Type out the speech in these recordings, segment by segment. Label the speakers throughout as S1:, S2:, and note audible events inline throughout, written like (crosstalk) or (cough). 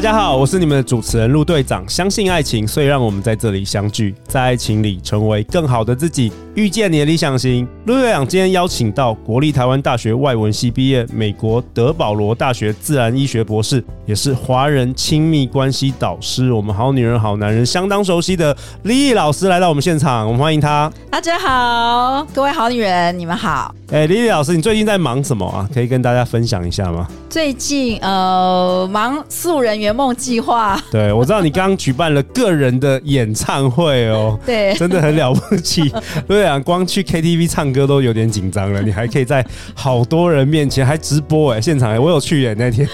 S1: 大家好，我是你们的主持人陆队长。相信爱情，所以让我们在这里相聚，在爱情里成为更好的自己，遇见你的理想型。陆队长今天邀请到国立台湾大学外文系毕业，美国德保罗大学自然医学博士，也是华人亲密关系导师，我们好女人好男人相当熟悉的 Lily 老师来到我们现场，我们欢迎她。
S2: 大家好，各位好女人，你们好。
S1: 哎，Lily 老师，你最近在忙什么啊？可以跟大家分享一下吗？
S2: 最近呃，忙素人员圆梦计
S1: 划。对，我知道你刚刚举办了个人的演唱会哦。
S2: 对，
S1: 真的很了不起。对啊，光去 KTV 唱歌都有点紧张了，你还可以在好多人面前还直播哎，现场哎，我有去演那天。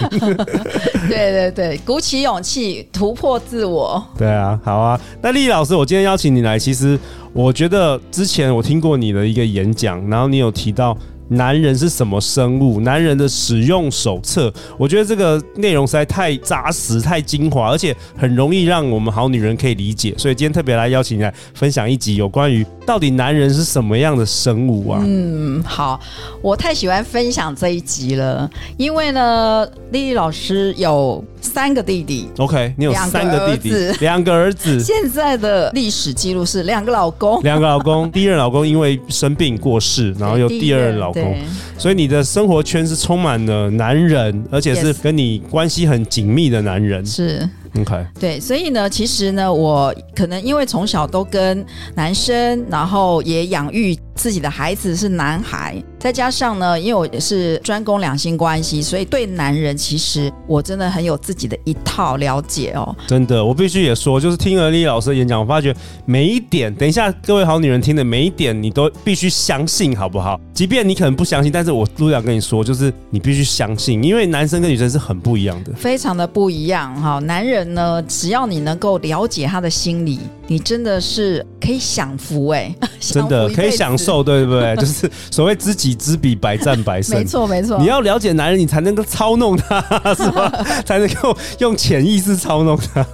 S2: 对对对，鼓起勇气突破自我。
S1: 对啊，好啊。那 Lily 老师，我今天邀请你来，其实。我觉得之前我听过你的一个演讲，然后你有提到。男人是什么生物？男人的使用手册，我觉得这个内容实在太扎实、太精华，而且很容易让我们好女人可以理解。所以今天特别来邀请你来分享一集有关于到底男人是什么样的生物啊？
S2: 嗯，好，我太喜欢分享这一集了，因为呢，Lily 老师有三个弟弟。
S1: OK，你有三个弟弟，两个儿子。(laughs)
S2: 现在的历史记录是两个老公，
S1: 两个老公。第一任老公因为生病过世，然后又第二任老公。对，所以你的生活圈是充满了男人，而且是跟你关系很紧密的男人。
S2: 是。
S1: Okay.
S2: 对，所以呢，其实呢，我可能因为从小都跟男生，然后也养育自己的孩子是男孩，再加上呢，因为我也是专攻两性关系，所以对男人其实我真的很有自己的一套了解哦。
S1: 真的，我必须也说，就是听了 Lily 老师的演讲，我发觉每一点，等一下各位好女人听的每一点，你都必须相信，好不好？即便你可能不相信，但是我都想跟你说，就是你必须相信，因为男生跟女生是很不一样的，
S2: 非常的不一样哈。男人。呢，只要你能够了解他的心理，你真的是可以享福哎，(laughs)
S1: 真的可以享受，对不对？(laughs) 就是所谓知己知彼，百战百胜。
S2: 没错，没错。
S1: 你要了解男人，你才能够操弄他，(laughs) 是吧？才能够用潜意识操弄他。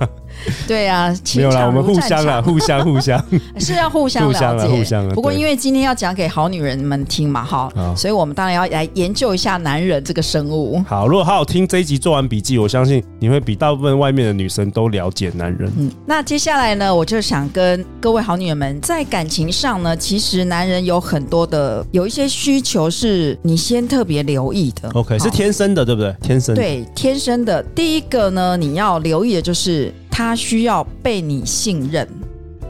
S1: (laughs)
S2: 对啊，
S1: 没有啦，我们互相啊，(laughs) 互相互相
S2: 是要互相了解，互相
S1: 互相。
S2: 不过因为今天要讲给好女人们听嘛，哈，所以我们当然要来研究一下男人这个生物。
S1: 好，如果好好听这一集，做完笔记，我相信你会比大部分外面的女生都了解男人。
S2: 嗯，那接下来呢，我就想跟各位好女人们，在感情上呢，其实男人有很多的有一些需求是你先特别留意的。
S1: OK，是天生的，对不对？天生的。
S2: 对，天生的。第一个呢，你要留意的就是。他需要被你信任，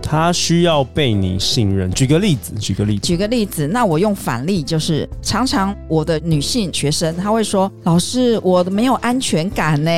S1: 他需要被你信任。举个例子，举个例子，
S2: 举个例子。那我用反例，就是常常我的女性学生，她会说：“老师，我没有安全感呢。”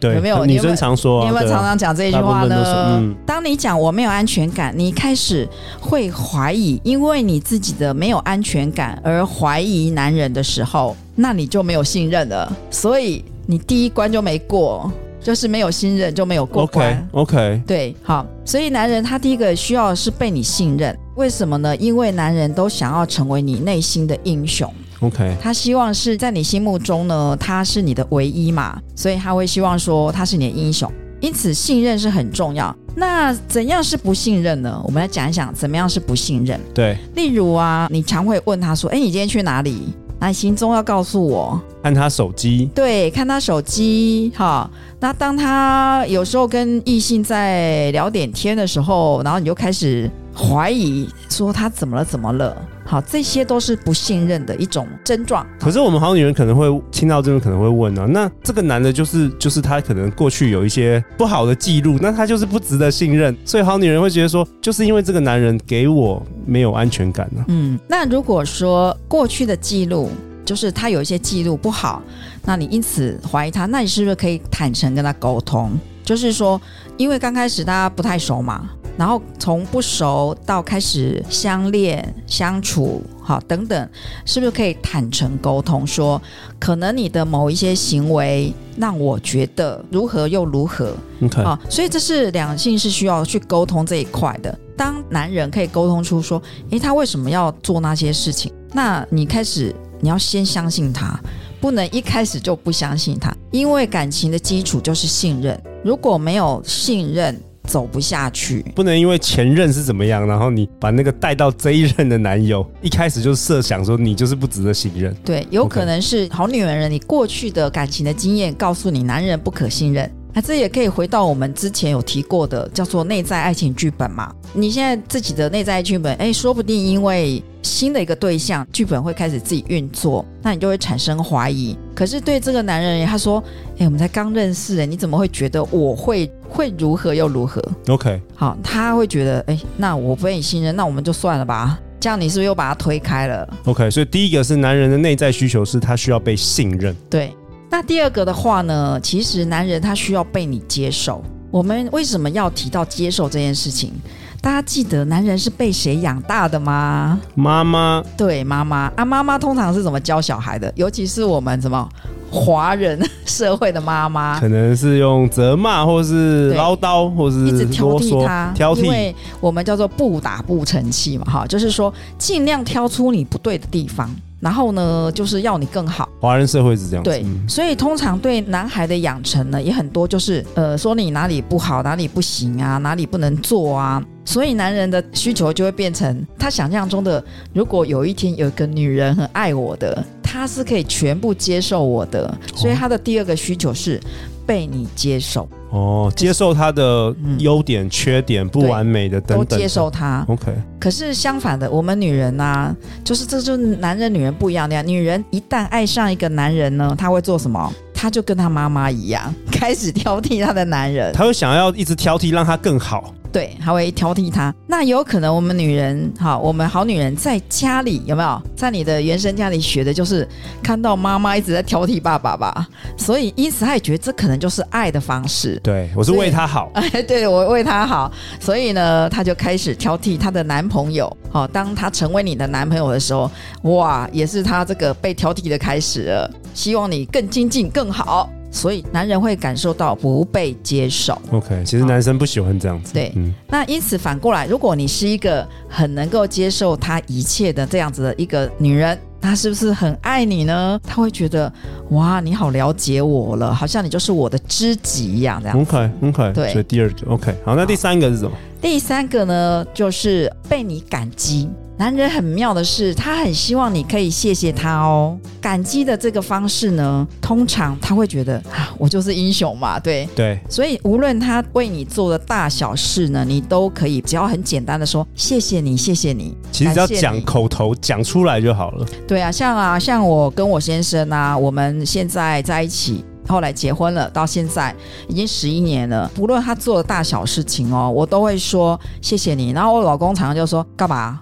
S1: 对，
S2: 有没有？
S1: 女生常说，
S2: 你有没有常常讲这一句话呢？
S1: 嗯，
S2: 当你讲我没有安全感，你开始会怀疑，因为你自己的没有安全感而怀疑男人的时候，那你就没有信任了，所以你第一关就没过。就是没有信任就没有过关。
S1: OK，OK.
S2: 对，好，所以男人他第一个需要的是被你信任，为什么呢？因为男人都想要成为你内心的英雄。
S1: OK，
S2: 他希望是在你心目中呢，他是你的唯一嘛，所以他会希望说他是你的英雄。因此，信任是很重要。那怎样是不信任呢？我们来讲一讲怎么样是不信任。
S1: 对，
S2: 例如啊，你常会问他说：“哎，你今天去哪里？”那行踪要告诉我，
S1: 看他手机，
S2: 对，看他手机，哈。那当他有时候跟异性在聊点天的时候，然后你就开始怀疑，说他怎么了，怎么了？好，这些都是不信任的一种症状。
S1: 可是我们好女人可能会听到这边，可能会问啊，那这个男的，就是就是他可能过去有一些不好的记录，那他就是不值得信任。所以好女人会觉得说，就是因为这个男人给我没有安全感呢。
S2: 嗯，那如果说过去的记录，就是他有一些记录不好，那你因此怀疑他，那你是不是可以坦诚跟他沟通？就是说，因为刚开始大家不太熟嘛，然后从不熟到开始相恋相处。好等等，是不是可以坦诚沟通说，可能你的某一些行为让我觉得如何又如何
S1: ？OK，
S2: 啊，所以这是两性是需要去沟通这一块的。当男人可以沟通出说，诶，他为什么要做那些事情？那你开始你要先相信他，不能一开始就不相信他，因为感情的基础就是信任。如果没有信任，走不下去，
S1: 不能因为前任是怎么样，然后你把那个带到这一任的男友，一开始就设想说你就是不值得信任。
S2: 对，有可能是好女人，你过去的感情的经验告诉你，男人不可信任。那这也可以回到我们之前有提过的，叫做内在爱情剧本嘛。你现在自己的内在剧本，哎，说不定因为新的一个对象，剧本会开始自己运作，那你就会产生怀疑。可是对这个男人，他说：“哎，我们才刚认识，哎，你怎么会觉得我会会如何又如何
S1: ？”OK，
S2: 好，他会觉得：“哎，那我不愿意信任，那我们就算了吧。”这样你是不是又把他推开了
S1: ？OK，所以第一个是男人的内在需求是他需要被信任。
S2: 对，那第二个的话呢，其实男人他需要被你接受。我们为什么要提到接受这件事情？大家记得男人是被谁养大的吗？
S1: 妈妈。
S2: 对，妈妈啊，妈妈通常是怎么教小孩的？尤其是我们什么华人社会的妈妈，
S1: 可能是用责骂，或是唠叨，或是
S2: 一直挑剔他，
S1: 挑剔。
S2: 因为我们叫做不打不成器嘛，哈，就是说尽量挑出你不对的地方。然后呢，就是要你更好。
S1: 华人社会是这样子。
S2: 对，所以通常对男孩的养成呢，也很多，就是呃，说你哪里不好，哪里不行啊，哪里不能做啊。所以男人的需求就会变成他想象中的，如果有一天有一个女人很爱我的，他是可以全部接受我的。所以他的第二个需求是被你接受。
S1: 哦，接受他的优点、嗯、缺点、不完美的等等，
S2: 都接受他。
S1: OK。
S2: 可是相反的，我们女人呢、啊，就是这就是男人女人不一样的呀。女人一旦爱上一个男人呢，她会做什么？她就跟她妈妈一样，(laughs) 开始挑剔她的男人。
S1: 她会想要一直挑剔，让他更好。
S2: 对，还会挑剔他。那有可能我们女人，哈，我们好女人在家里有没有？在你的原生家里学的就是看到妈妈一直在挑剔爸爸吧，所以因此他也觉得这可能就是爱的方式。
S1: 对，我是为他好，
S2: 哎，(laughs) 对，我为他好，所以呢，他就开始挑剔他的男朋友。好，当他成为你的男朋友的时候，哇，也是他这个被挑剔的开始了。希望你更精进、更好。所以男人会感受到不被接受。
S1: OK，其实男生不喜欢这样子。
S2: 对，嗯，那因此反过来，如果你是一个很能够接受他一切的这样子的一个女人，她是不是很爱你呢？她会觉得哇，你好了解我了，好像你就是我的知己一样，这样。
S1: OK，OK，对。所以第二个 OK，好，那第三个是什么？
S2: 第三个呢，就是被你感激。男人很妙的是，他很希望你可以谢谢他哦。感激的这个方式呢，通常他会觉得啊，我就是英雄嘛，对
S1: 对。
S2: 所以无论他为你做的大小事呢，你都可以只要很简单的说谢谢你，谢谢你。
S1: 其实只要讲口头讲出来就好了。
S2: 对啊，像啊，像我跟我先生啊，我们现在在一起，后来结婚了，到现在已经十一年了。不论他做的大小事情哦，我都会说谢谢你。然后我老公常常就说干嘛？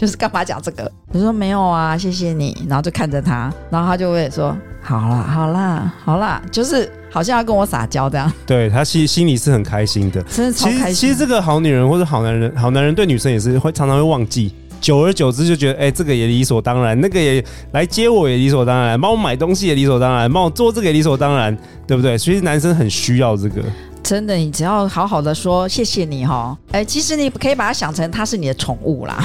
S2: 就是干嘛讲这个？我说没有啊，谢谢你。然后就看着他，然后他就会说好啦，好啦，好啦，就是好像要跟我撒娇这样。(laughs)
S1: 对，他心心里是很开心的，
S2: 真的超开心。
S1: 其实这个好女人或者好男人，好男人对女生也是会常常会忘记，久而久之就觉得，哎，这个也理所当然，那个也来接我也理所当然，帮我买东西也理所当然，帮我做这个也理所当然，对不对？其实男生很需要这个。
S2: 真的，你只要好好的说谢谢你哈，哎，其实你可以把它想成它是你的宠物啦。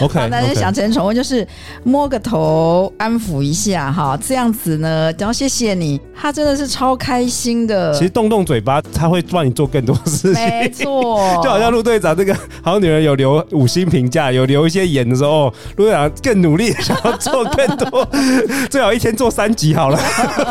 S1: OK，
S2: 把男人想成宠物就是摸个头安抚一下哈，这样子呢，然后谢谢你，他真的是超开心的。
S1: 其实动动嘴巴，他会帮你做更多事情。
S2: 没错，(laughs)
S1: 就好像陆队长这个好女人有留五星评价，有留一些言的时候，陆队长更努力想要做更多，(laughs) 最好一天做三集好了。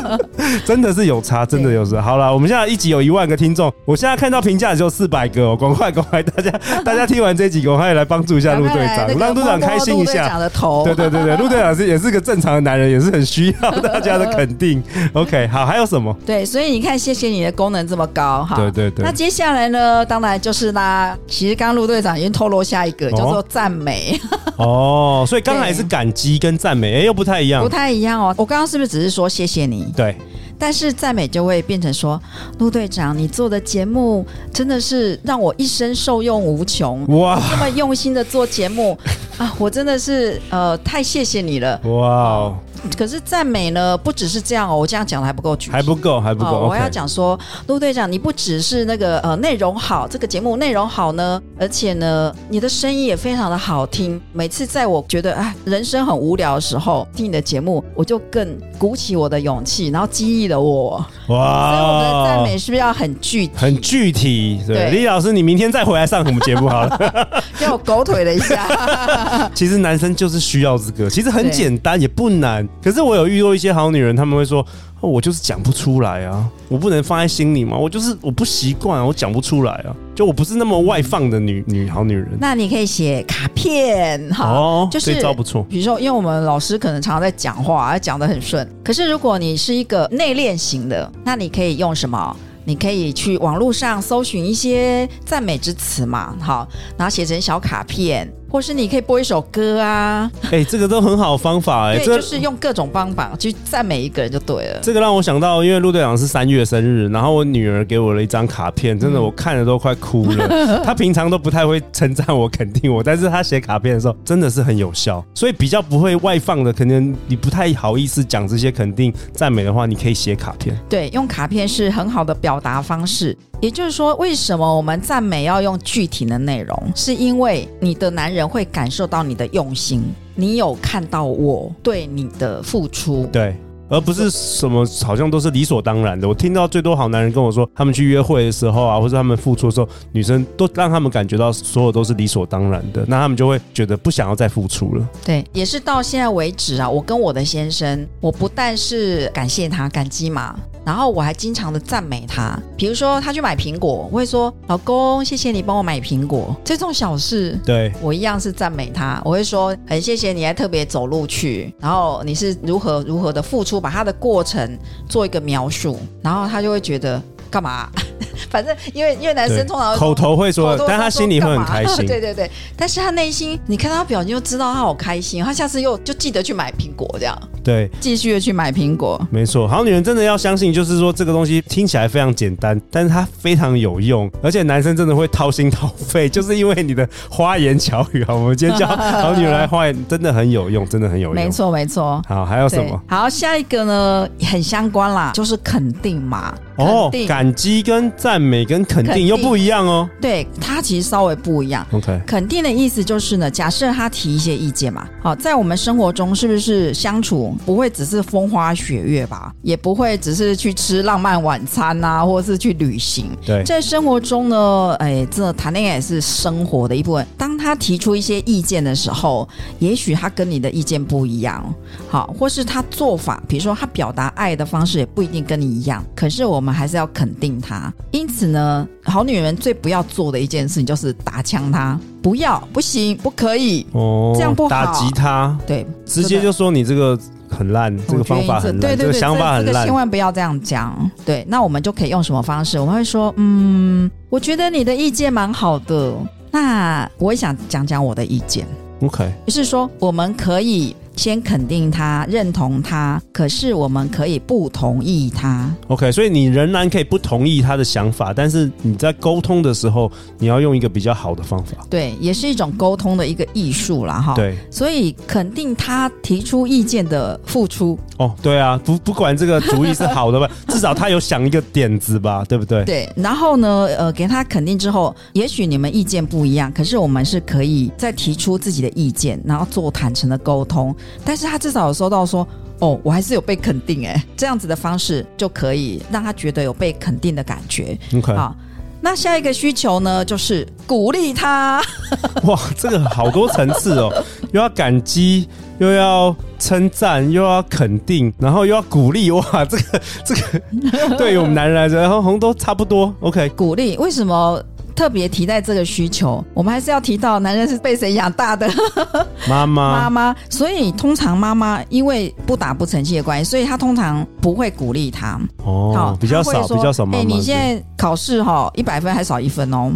S1: (laughs) 真的是有差，真的有差。好了，我们现在一集有一万个听。听众，我现在看到评价只有四百个哦，赶快赶快，大家 (laughs) 大家听完这集，赶快来帮助一下陆队长，让队长开心一下。对对对对，(laughs) 陆队长是也是个正常的男人，也是很需要大家的肯定。(laughs) OK，好，还有什么？
S2: 对，所以你看，谢谢你的功能这么高哈。
S1: 对对对。
S2: 那接下来呢？当然就是啦。其实刚刚陆队长已经透露下一个，叫做赞美。
S1: 哦，所以刚才是感激跟赞美，哎，又不太一样。
S2: 不太一样哦。我刚刚是不是只是说谢谢你？
S1: 对。
S2: 但是赞美就会变成说，陆队长，你做的节目真的是让我一生受用无穷。哇，这么用心的做节目啊，我真的是呃太谢谢你了。哇。可是赞美呢，不只是这样哦。我这样讲的还不够具体，
S1: 还不够，还不够。
S2: 哦、我要讲说，陆队长，你不只是那个呃内容好，这个节目内容好呢，而且呢，你的声音也非常的好听。每次在我觉得哎人生很无聊的时候，听你的节目，我就更鼓起我的勇气，然后激励了我。哇！所以我们的赞美是不是要很具体？
S1: 很具体。对，李老师，你明天再回来上我们节目好了。(laughs)
S2: 让我狗腿了一下。(laughs)
S1: 其实男生就是需要这个，其实很简单，也不难。可是我有遇到一些好女人，他们会说：“哦，我就是讲不出来啊，我不能放在心里嘛，我就是我不习惯啊，我讲不出来啊，就我不是那么外放的女女好女人。”
S2: 那你可以写卡片，哈，哦，就是这招
S1: 不错。
S2: 比如说，因为我们老师可能常常在讲话，讲得很顺。可是如果你是一个内敛型的，那你可以用什么？你可以去网络上搜寻一些赞美之词嘛，好，然后写成小卡片。或是你可以播一首歌啊，
S1: 哎、欸，这个都很好方法哎、
S2: 就是用各种方法去赞美一个人就对了。
S1: 这个让我想到，因为陆队长是三月生日，然后我女儿给我了一张卡片，真的我看了都快哭了。(laughs) 她平常都不太会称赞我、肯定我，但是她写卡片的时候真的是很有效，所以比较不会外放的，可能你不太好意思讲这些肯定赞美的话，你可以写卡片。
S2: 对，用卡片是很好的表达方式。也就是说，为什么我们赞美要用具体的内容？是因为你的男人会感受到你的用心，你有看到我对你的付出。
S1: 对。而不是什么好像都是理所当然的。我听到最多好男人跟我说，他们去约会的时候啊，或者他们付出的时候，女生都让他们感觉到所有都是理所当然的，那他们就会觉得不想要再付出了。
S2: 对，也是到现在为止啊，我跟我的先生，我不但是感谢他，感激嘛，然后我还经常的赞美他。比如说他去买苹果，我会说：“老公，谢谢你帮我买苹果。”这种小事，
S1: 对
S2: 我一样是赞美他。我会说：“很谢谢你还特别走路去，然后你是如何如何的付出。”把他的过程做一个描述，然后他就会觉得干嘛？(laughs) 反正因为因为男生通常
S1: 口头会说，但他心里会很开心。(laughs)
S2: 对对对，但是他内心，你看他表情就知道他好开心，他下次又就记得去买苹果这样。
S1: 对，
S2: 继续的去买苹果。
S1: 没错，好女人真的要相信，就是说这个东西听起来非常简单，但是它非常有用，而且男生真的会掏心掏肺，(laughs) 就是因为你的花言巧语啊。我们今天教好女人来花言，真的很有用，真的很有用。
S2: 没错没错。
S1: 好，还有什么？
S2: 好，下一个呢，很相关啦，就是肯定嘛。
S1: 哦，感激跟赞美跟肯定又不一样哦。
S2: 对，它其实稍微不一样。
S1: OK，
S2: 肯定的意思就是呢，假设他提一些意见嘛，好，在我们生活中是不是相处不会只是风花雪月吧？也不会只是去吃浪漫晚餐啊，或者是去旅行。
S1: 对，
S2: 在生活中呢，哎，这谈恋爱也是生活的一部分。当他提出一些意见的时候，也许他跟你的意见不一样，好，或是他做法，比如说他表达爱的方式也不一定跟你一样。可是我。我们还是要肯定他，因此呢，好女人最不要做的一件事情就是打枪他，不要，不行，不可以，哦，这样不好，
S1: 打击他，
S2: 对，
S1: 直接就说你这个很烂，这个方法很烂，对对对，这个想法很烂，这个
S2: 千万不要这样讲。对，那我们就可以用什么方式？我们会说，嗯，我觉得你的意见蛮好的，那我也想讲讲我的意见。
S1: OK，
S2: 就是说我们可以。先肯定他，认同他，可是我们可以不同意他。
S1: OK，所以你仍然可以不同意他的想法，但是你在沟通的时候，你要用一个比较好的方法。
S2: 对，也是一种沟通的一个艺术啦。哈。
S1: 对，
S2: 所以肯定他提出意见的付出。
S1: 哦，对啊，不不管这个主意是好的吧，(laughs) 至少他有想一个点子吧，对不对？
S2: 对，然后呢，呃，给他肯定之后，也许你们意见不一样，可是我们是可以再提出自己的意见，然后做坦诚的沟通。但是他至少有收到说，哦，我还是有被肯定哎，这样子的方式就可以让他觉得有被肯定的感觉。
S1: OK，
S2: 好，那下一个需求呢，就是鼓励他。(laughs)
S1: 哇，这个好多层次哦，又要感激，又要称赞，又要肯定，然后又要鼓励。哇，这个这个对于我们男人来说，然后红都差不多。OK，
S2: 鼓励为什么？特别提在这个需求，我们还是要提到男人是被谁养大的？(laughs)
S1: 妈妈，妈
S2: 妈。所以通常妈妈因为不打不成器的关系，所以她通常不会鼓励他。
S1: 哦，好，比较少，比较少。哎、欸，
S2: 你现在考试哈，一百分还少一分哦。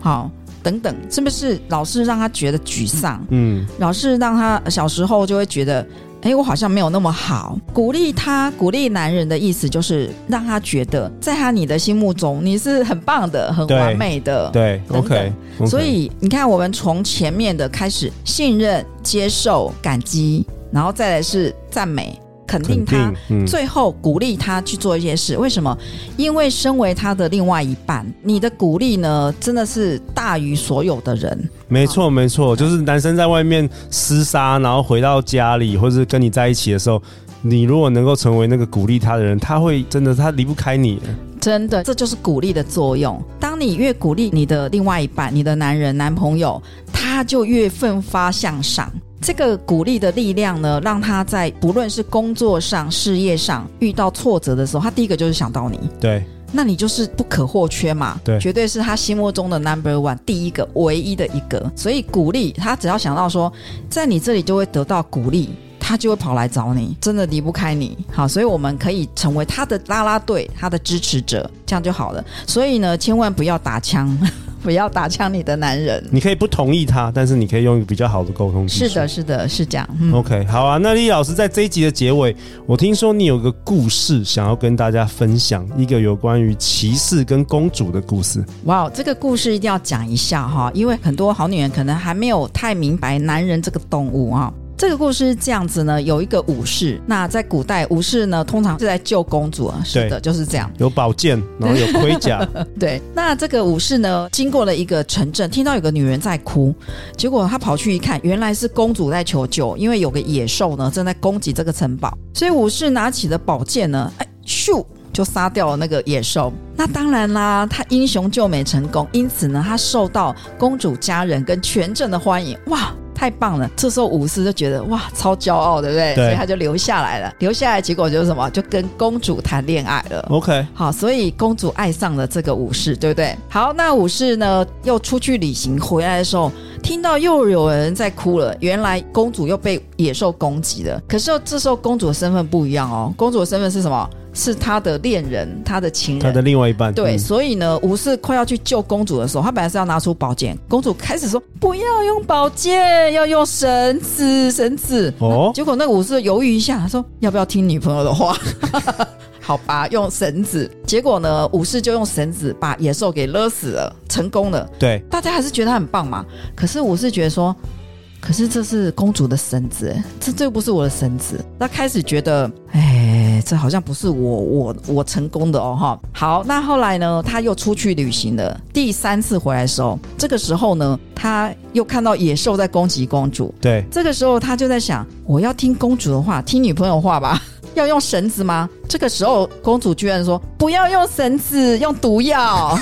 S2: 好，等等，是不是老是让他觉得沮丧？嗯，老是让他小时候就会觉得。哎，我好像没有那么好。鼓励他，鼓励男人的意思就是让他觉得，在他你的心目中你是很棒的、很完美的。
S1: 对，对，OK。
S2: 所以你看，我们从前面的开始，信任、接受、感激，然后再来是赞美。肯定他，嗯、最后鼓励他去做一些事。为什么？因为身为他的另外一半，你的鼓励呢，真的是大于所有的人。
S1: 没错，没错，就是男生在外面厮杀，然后回到家里，或是跟你在一起的时候，你如果能够成为那个鼓励他的人，他会真的，他离不开你。
S2: 真的，这就是鼓励的作用。当你越鼓励你的另外一半，你的男人、男朋友，他就越奋发向上。这个鼓励的力量呢，让他在不论是工作上、事业上遇到挫折的时候，他第一个就是想到你。
S1: 对，
S2: 那你就是不可或缺嘛。
S1: 对，
S2: 绝对是他心目中的 number one，第一个、唯一的一个。所以鼓励他，只要想到说，在你这里就会得到鼓励，他就会跑来找你，真的离不开你。好，所以我们可以成为他的拉拉队，他的支持者，这样就好了。所以呢，千万不要打枪。不要打枪你的男人，
S1: 你可以不同意他，但是你可以用一个比较好的沟通。
S2: 是的，是的，是这样。嗯、
S1: OK，好啊。那莉莉老师在这一集的结尾，我听说你有个故事想要跟大家分享，一个有关于骑士跟公主的故事。
S2: 哇，这个故事一定要讲一下哈，因为很多好女人可能还没有太明白男人这个动物啊。这个故事是这样子呢，有一个武士，那在古代武士呢，通常是在救公主啊，是的，就是这样，
S1: 有宝剑，然后有盔甲，(laughs)
S2: 对。那这个武士呢，经过了一个城镇，听到有个女人在哭，结果他跑去一看，原来是公主在求救，因为有个野兽呢正在攻击这个城堡，所以武士拿起了宝剑呢，哎，咻，就杀掉了那个野兽。那当然啦，他英雄救美成功，因此呢，他受到公主家人跟全镇的欢迎，哇！太棒了！这时候武士就觉得哇，超骄傲，对不对？
S1: 对。
S2: 所以他就留下来了。留下来结果就是什么？就跟公主谈恋爱了。
S1: OK，
S2: 好，所以公主爱上了这个武士，对不对？好，那武士呢，又出去旅行回来的时候，听到又有人在哭了。原来公主又被野兽攻击了。可是这时候公主的身份不一样哦，公主的身份是什么？是他的恋人，他的情人，
S1: 他的另外一半。
S2: 对，嗯、所以呢，武士快要去救公主的时候，他本来是要拿出宝剑，公主开始说不要用宝剑，要用绳子，绳子。哦，结果那个武士犹豫一下，他说要不要听女朋友的话？(laughs) 好吧，用绳子。结果呢，武士就用绳子把野兽给勒死了，成功了。
S1: 对，
S2: 大家还是觉得他很棒嘛。可是武士觉得说。可是这是公主的绳子，这这又不是我的绳子。他开始觉得，哎，这好像不是我我我成功的哦哈。好，那后来呢，他又出去旅行了。第三次回来的时候，这个时候呢，他又看到野兽在攻击公主。
S1: 对，
S2: 这个时候他就在想，我要听公主的话，听女朋友话吧。(laughs) 要用绳子吗？这个时候，公主居然说不要用绳子，用毒药。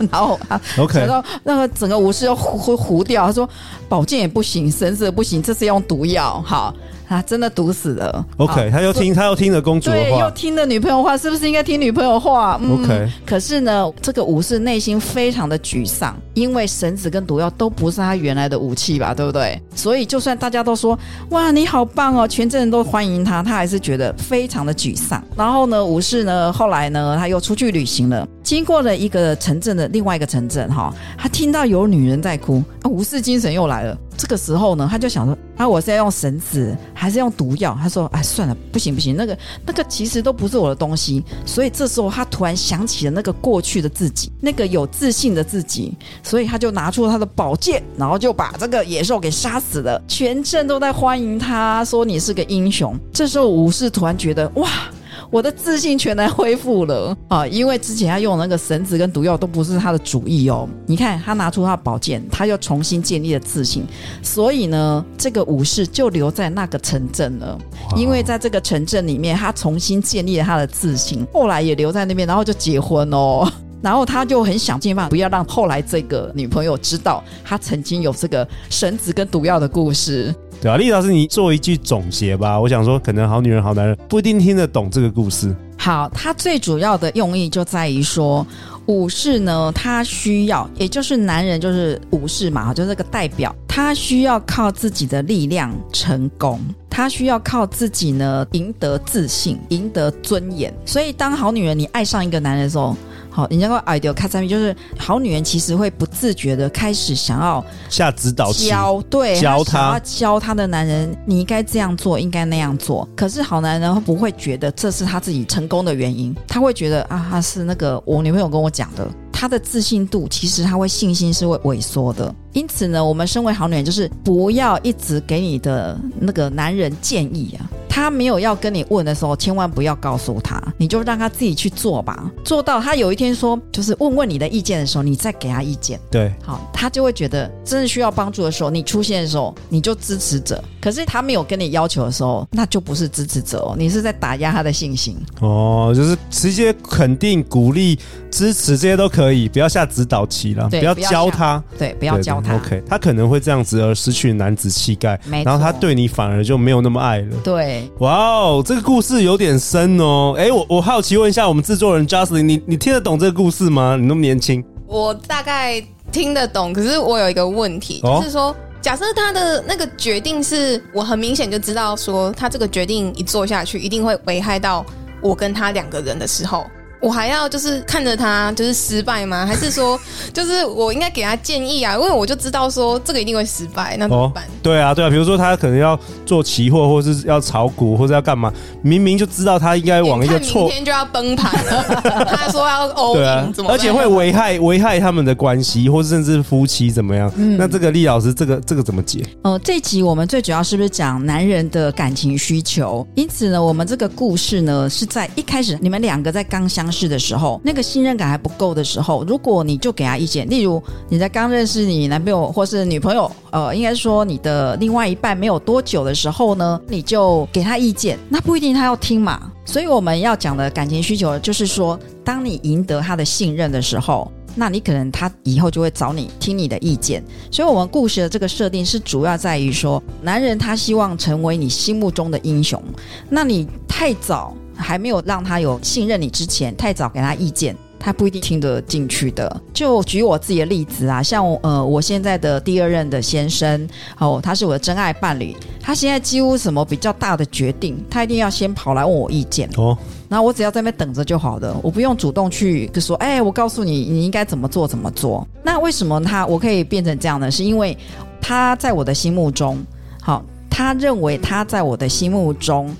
S2: (laughs) 然后啊
S1: ，OK，
S2: 然后那个整个武士要糊糊掉。他说宝剑也不行，绳子也不行，这是用毒药。好。他真的毒死了。
S1: OK，他又听，他又听了公主的话，
S2: 对，又听了女朋友话，是不是应该听女朋友话？
S1: 嗯，OK。
S2: 可是呢，这个武士内心非常的沮丧，因为绳子跟毒药都不是他原来的武器吧，对不对？所以就算大家都说哇，你好棒哦，全镇人都欢迎他，他还是觉得非常的沮丧。然后呢，武士呢，后来呢，他又出去旅行了，经过了一个城镇的另外一个城镇，哈，他听到有女人在哭，啊，武士精神又来了。这个时候呢，他就想说：啊，我是要用绳子，还是用毒药？他说：哎，算了，不行不行，那个那个其实都不是我的东西。所以这时候他突然想起了那个过去的自己，那个有自信的自己，所以他就拿出了他的宝剑，然后就把这个野兽给杀死了。全镇都在欢迎他，说你是个英雄。这时候武士突然觉得：哇！我的自信全来恢复了啊！因为之前他用那个绳子跟毒药都不是他的主意哦。你看他拿出他的宝剑，他又重新建立了自信。所以呢，这个武士就留在那个城镇了。因为在这个城镇里面，他重新建立了他的自信，后来也留在那边，然后就结婚哦。(laughs) 然后他就很想尽办法不要让后来这个女朋友知道他曾经有这个绳子跟毒药的故事。
S1: 对啊，丽老师，你做一句总结吧。我想说，可能好女人、好男人不一定听得懂这个故事。
S2: 好，它最主要的用意就在于说，武士呢，他需要，也就是男人，就是武士嘛，就是这个代表，他需要靠自己的力量成功，他需要靠自己呢赢得自信，赢得尊严。所以，当好女人你爱上一个男人的时候，好，你那个 idea 卡在就是好女人其实会不自觉的开始想要
S1: 下指导，
S2: 教对
S1: 教他，
S2: 教他的男人，你应该这样做，应该那样做。可是好男人他不会觉得这是他自己成功的原因，他会觉得啊，他是那个我女朋友跟我讲的。他的自信度其实他会信心是会萎缩的，因此呢，我们身为好女人，就是不要一直给你的那个男人建议啊。他没有要跟你问的时候，千万不要告诉他，你就让他自己去做吧。做到他有一天说，就是问问你的意见的时候，你再给他意见。
S1: 对，
S2: 好，他就会觉得真的需要帮助的时候，你出现的时候，你就支持者。可是他没有跟你要求的时候，那就不是支持者哦，你是在打压他的信心。
S1: 哦，就是直接肯定、鼓励、支持这些都可以，不要下指导棋了，不要教他。
S2: 对，不要教他。
S1: OK，他可能会这样子而失去男子气概，然后他对你反而就没有那么爱了。
S2: 对。
S1: 哇哦，这个故事有点深哦。哎，我我好奇问一下，我们制作人 Jocelyn，你你听得懂这个故事吗？你那么年轻，
S3: 我大概听得懂。可是我有一个问题，哦、就是说，假设他的那个决定是我很明显就知道，说他这个决定一做下去，一定会危害到我跟他两个人的时候。我还要就是看着他就是失败吗？还是说 (laughs) 就是我应该给他建议啊？因为我就知道说这个一定会失败，那怎么办？哦、
S1: 对啊，对啊，比如说他可能要做期货，或者是要炒股，或者要干嘛？明明就知道他应该往一个错，
S3: 明天就要崩盘了。(laughs) 他说要欧
S1: 对啊，而且会危害危害他们的关系，或者甚至夫妻怎么样？嗯、那这个厉老师，这个这个怎么解？
S2: 哦、呃，这集我们最主要是不是讲男人的感情需求？因此呢，我们这个故事呢是在一开始你们两个在刚相。是的时候，那个信任感还不够的时候，如果你就给他意见，例如你在刚认识你男朋友或是女朋友，呃，应该说你的另外一半没有多久的时候呢，你就给他意见，那不一定他要听嘛。所以我们要讲的感情需求，就是说，当你赢得他的信任的时候，那你可能他以后就会找你听你的意见。所以，我们故事的这个设定是主要在于说，男人他希望成为你心目中的英雄，那你太早。还没有让他有信任你之前，太早给他意见，他不一定听得进去的。就举我自己的例子啊，像呃，我现在的第二任的先生，哦，他是我的真爱伴侣，他现在几乎什么比较大的决定，他一定要先跑来问我意见哦。然后我只要在那边等着就好了，我不用主动去就说，哎，我告诉你，你应该怎么做怎么做。那为什么他我可以变成这样呢？是因为他在我的心目中，好，他认为他在我的心目中。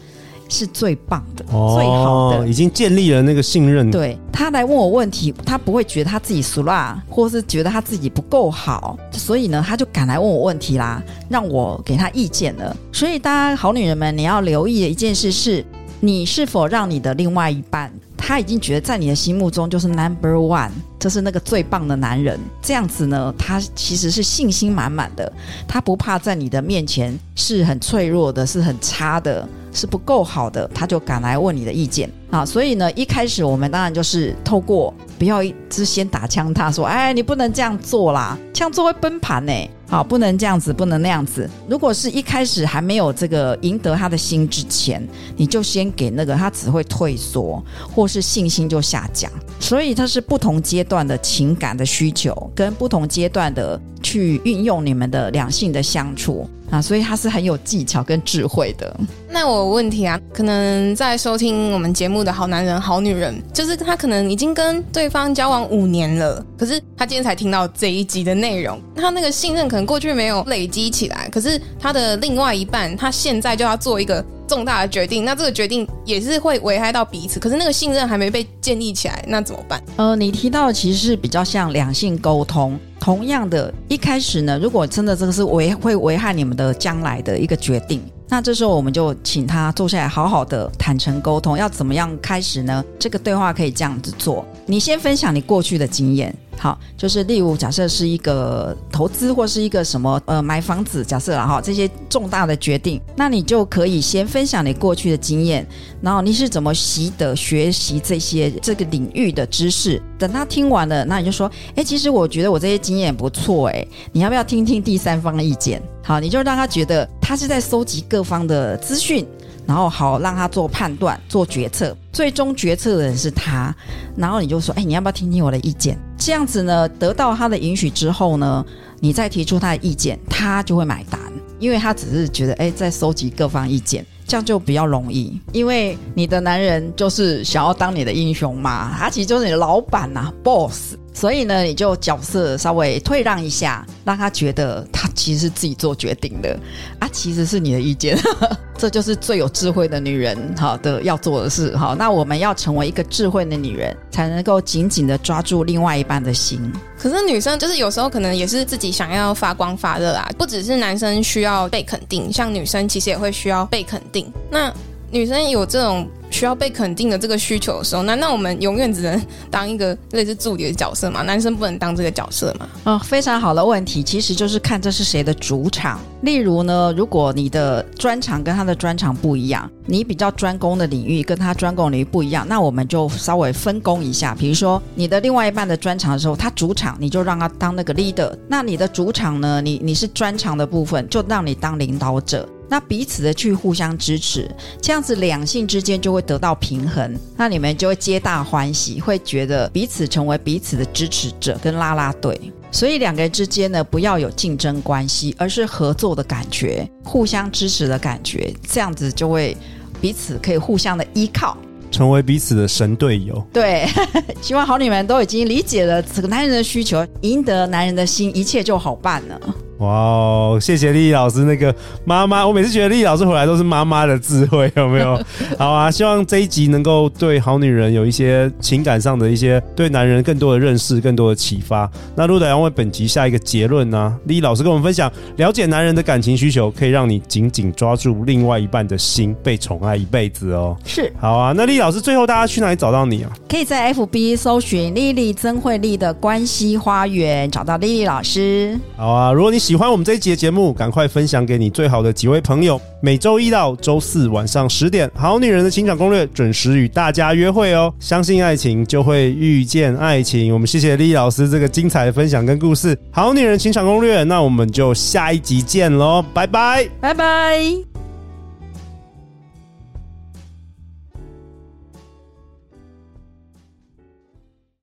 S2: 是最棒的，哦、最好的，
S1: 已经建立了那个信任。
S2: 对，他来问我问题，他不会觉得他自己俗辣，或是觉得他自己不够好，所以呢，他就敢来问我问题啦，让我给他意见了。所以，大家好女人们，你要留意的一件事是，你是否让你的另外一半，他已经觉得在你的心目中就是 number one，就是那个最棒的男人。这样子呢，他其实是信心满满的，他不怕在你的面前是很脆弱的，是很差的。是不够好的，他就敢来问你的意见啊！所以呢，一开始我们当然就是透过不要一直先打枪，他说：“哎，你不能这样做啦，这样做会崩盘呢。”好，不能这样子，不能那样子。如果是一开始还没有这个赢得他的心之前，你就先给那个，他只会退缩，或是信心就下降。所以它是不同阶段的情感的需求，跟不同阶段的去运用你们的两性的相处。啊，所以他是很有技巧跟智慧的。
S3: 那我有问题啊，可能在收听我们节目的好男人、好女人，就是他可能已经跟对方交往五年了，可是他今天才听到这一集的内容，他那个信任可能过去没有累积起来，可是他的另外一半，他现在就要做一个重大的决定，那这个决定也是会危害到彼此，可是那个信任还没被建立起来，那怎么办？
S2: 呃，你提到的其实是比较像两性沟通。同样的，一开始呢，如果真的这个是危会危害你们的将来的一个决定，那这时候我们就请他坐下来，好好的坦诚沟通。要怎么样开始呢？这个对话可以这样子做：你先分享你过去的经验。好，就是例如假设是一个投资或是一个什么呃买房子，假设了哈这些重大的决定，那你就可以先分享你过去的经验，然后你是怎么习得学习这些这个领域的知识。等他听完了，那你就说，哎，其实我觉得我这些经验不错，哎，你要不要听听第三方的意见？好，你就让他觉得他是在收集各方的资讯。然后好让他做判断、做决策，最终决策的人是他。然后你就说：“哎，你要不要听听我的意见？”这样子呢，得到他的允许之后呢，你再提出他的意见，他就会买单，因为他只是觉得哎，在收集各方意见。这样就比较容易，因为你的男人就是想要当你的英雄嘛，他其实就是你的老板呐、，boss。所以呢，你就角色稍微退让一下，让他觉得他其实是自己做决定的啊，其实是你的意见，(laughs) 这就是最有智慧的女人好的要做的事哈。那我们要成为一个智慧的女人，才能够紧紧的抓住另外一半的心。
S3: 可是女生就是有时候可能也是自己想要发光发热啊，不只是男生需要被肯定，像女生其实也会需要被肯定。那女生有这种。需要被肯定的这个需求的时候，难道我们永远只能当一个类似助理的角色吗？男生不能当这个角色吗？
S2: 哦，非常好的问题，其实就是看这是谁的主场。例如呢，如果你的专长跟他的专长不一样，你比较专攻的领域跟他专攻领域不一样，那我们就稍微分工一下。比如说，你的另外一半的专长的时候，他主场你就让他当那个 leader，那你的主场呢，你你是专长的部分，就让你当领导者。那彼此的去互相支持，这样子两性之间就会得到平衡，那你们就会皆大欢喜，会觉得彼此成为彼此的支持者跟拉拉队。所以两个人之间呢，不要有竞争关系，而是合作的感觉，互相支持的感觉，这样子就会彼此可以互相的依靠，
S1: 成为彼此的神队友。
S2: 对，(laughs) 希望好女们都已经理解了这个男人的需求，赢得男人的心，一切就好办了。
S1: 哇哦，谢谢丽丽老师那个妈妈，我每次觉得丽丽老师回来都是妈妈的智慧，有没有？(laughs) 好啊，希望这一集能够对好女人有一些情感上的一些对男人更多的认识，更多的启发。那陆导要为本集下一个结论呢、啊？丽丽老师跟我们分享，了解男人的感情需求，可以让你紧紧抓住另外一半的心，被宠爱一辈子哦。
S2: 是，
S1: 好啊。那丽丽老师最后大家去哪里找到你啊？
S2: 可以在 FB 搜寻丽丽曾慧丽的关系花园，找到丽丽老师。
S1: 好啊，如果你喜喜欢我们这一集的节目，赶快分享给你最好的几位朋友。每周一到周四晚上十点，《好女人的情场攻略》准时与大家约会哦。相信爱情，就会遇见爱情。我们谢谢丽老师这个精彩的分享跟故事，《好女人情场攻略》。那我们就下一集见喽，拜拜，
S2: 拜拜。